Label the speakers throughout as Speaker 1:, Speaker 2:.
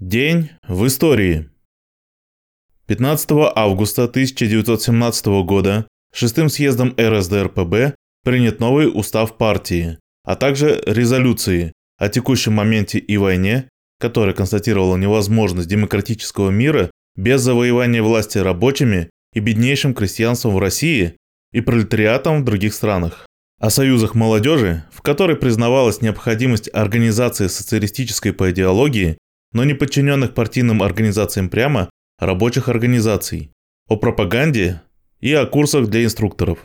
Speaker 1: День в истории. 15 августа 1917 года шестым съездом РСДРПб принят новый устав партии, а также резолюции о текущем моменте и войне, которая констатировала невозможность демократического мира без завоевания власти рабочими и беднейшим крестьянством в России и пролетариатом в других странах. О союзах молодежи, в которой признавалась необходимость организации социалистической по идеологии но не подчиненных партийным организациям прямо, рабочих организаций, о пропаганде и о курсах для инструкторов.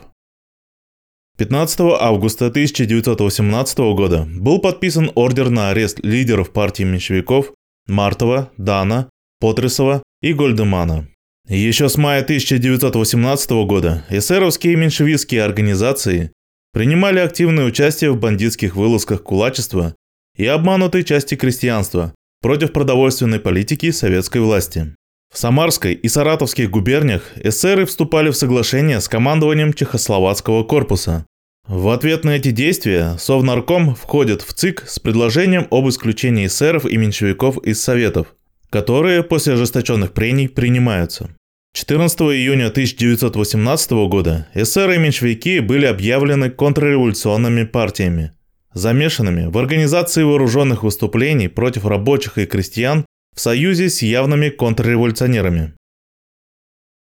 Speaker 1: 15 августа 1918 года был подписан ордер на арест лидеров партии меньшевиков Мартова, Дана, Потресова и Гольдемана. Еще с мая 1918 года эсеровские и меньшевистские организации принимали активное участие в бандитских вылазках кулачества и обманутой части крестьянства, против продовольственной политики советской власти. В Самарской и Саратовских губерниях эсеры вступали в соглашение с командованием Чехословацкого корпуса. В ответ на эти действия Совнарком входит в ЦИК с предложением об исключении эсеров и меньшевиков из Советов, которые после ожесточенных прений принимаются. 14 июня 1918 года эсеры и меньшевики были объявлены контрреволюционными партиями – замешанными в организации вооруженных выступлений против рабочих и крестьян в союзе с явными контрреволюционерами.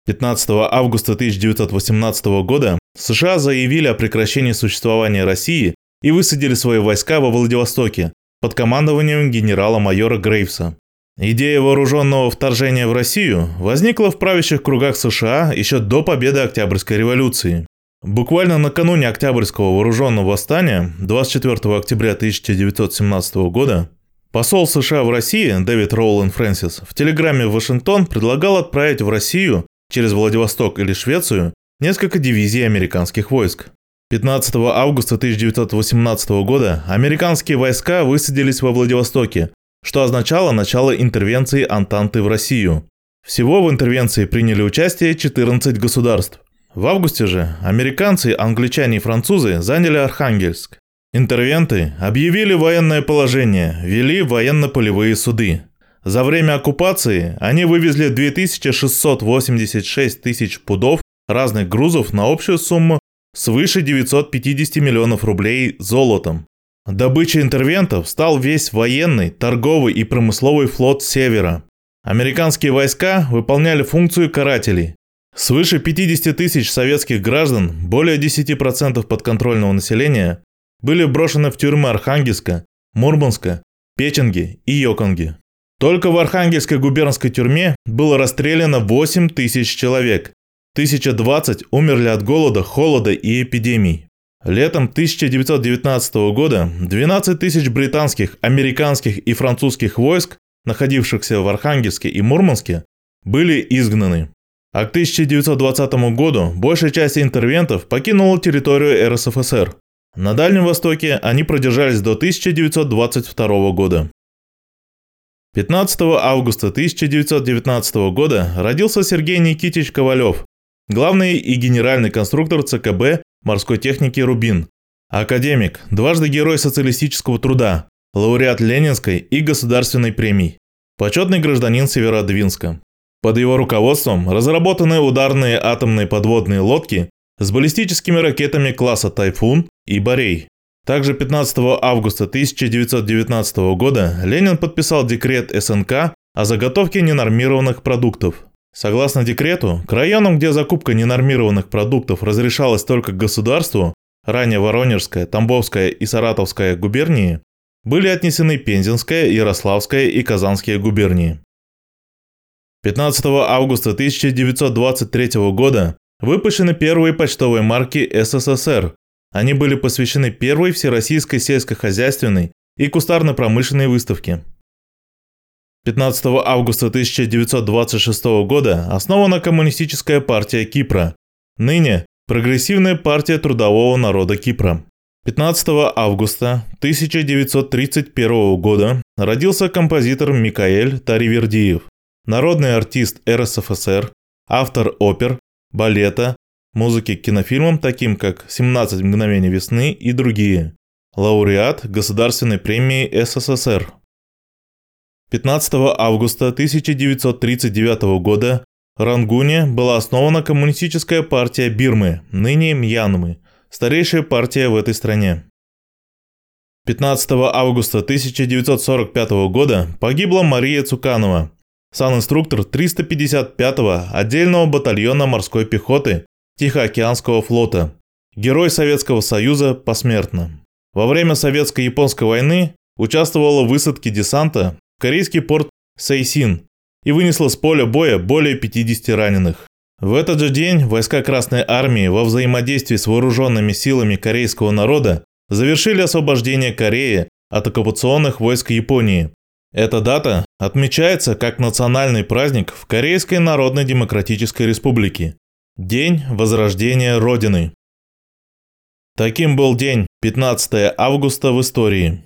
Speaker 1: 15 августа 1918 года США заявили о прекращении существования России и высадили свои войска во Владивостоке под командованием генерала-майора Грейвса. Идея вооруженного вторжения в Россию возникла в правящих кругах США еще до победы Октябрьской революции. Буквально накануне Октябрьского вооруженного восстания, 24 октября 1917 года, посол США в России Дэвид Роулен Фрэнсис в телеграмме в Вашингтон предлагал отправить в Россию через Владивосток или Швецию несколько дивизий американских войск. 15 августа 1918 года американские войска высадились во Владивостоке, что означало начало интервенции Антанты в Россию. Всего в интервенции приняли участие 14 государств. В августе же американцы, англичане и французы заняли Архангельск. Интервенты объявили военное положение, вели военно-полевые суды. За время оккупации они вывезли 2686 тысяч пудов разных грузов на общую сумму свыше 950 миллионов рублей золотом. Добычей интервентов стал весь военный, торговый и промысловый флот Севера. Американские войска выполняли функцию карателей, Свыше 50 тысяч советских граждан, более 10% подконтрольного населения, были брошены в тюрьмы Архангельска, Мурманска, Печенги и Йоконги. Только в Архангельской губернской тюрьме было расстреляно 8 тысяч человек. 1020 умерли от голода, холода и эпидемий. Летом 1919 года 12 тысяч британских, американских и французских войск, находившихся в Архангельске и Мурманске, были изгнаны. А к 1920 году большая часть интервентов покинула территорию РСФСР. На Дальнем Востоке они продержались до 1922 года. 15 августа 1919 года родился Сергей Никитич Ковалев, главный и генеральный конструктор ЦКБ морской техники «Рубин», академик, дважды герой социалистического труда, лауреат Ленинской и Государственной премий, почетный гражданин Северодвинска. Под его руководством разработаны ударные атомные подводные лодки с баллистическими ракетами класса «Тайфун» и «Борей». Также 15 августа 1919 года Ленин подписал декрет СНК о заготовке ненормированных продуктов. Согласно декрету, к районам, где закупка ненормированных продуктов разрешалась только государству, ранее Воронежская, Тамбовская и Саратовская губернии, были отнесены Пензенская, Ярославская и Казанские губернии. 15 августа 1923 года выпущены первые почтовые марки СССР. Они были посвящены первой всероссийской сельскохозяйственной и кустарно-промышленной выставке. 15 августа 1926 года основана Коммунистическая партия Кипра, ныне Прогрессивная партия трудового народа Кипра. 15 августа 1931 года родился композитор Микаэль Таривердиев народный артист РСФСР, автор опер, балета, музыки к кинофильмам, таким как «17 мгновений весны» и другие, лауреат Государственной премии СССР. 15 августа 1939 года в Рангуне была основана Коммунистическая партия Бирмы, ныне Мьянмы, старейшая партия в этой стране. 15 августа 1945 года погибла Мария Цуканова, санинструктор 355-го отдельного батальона морской пехоты Тихоокеанского флота, герой Советского Союза посмертно. Во время Советско-японской войны участвовала в высадке десанта в корейский порт Сейсин и вынесла с поля боя более 50 раненых. В этот же день войска Красной Армии во взаимодействии с вооруженными силами корейского народа завершили освобождение Кореи от оккупационных войск Японии. Эта дата отмечается как национальный праздник в Корейской Народно-Демократической Республике – День Возрождения Родины. Таким был день 15 августа в истории.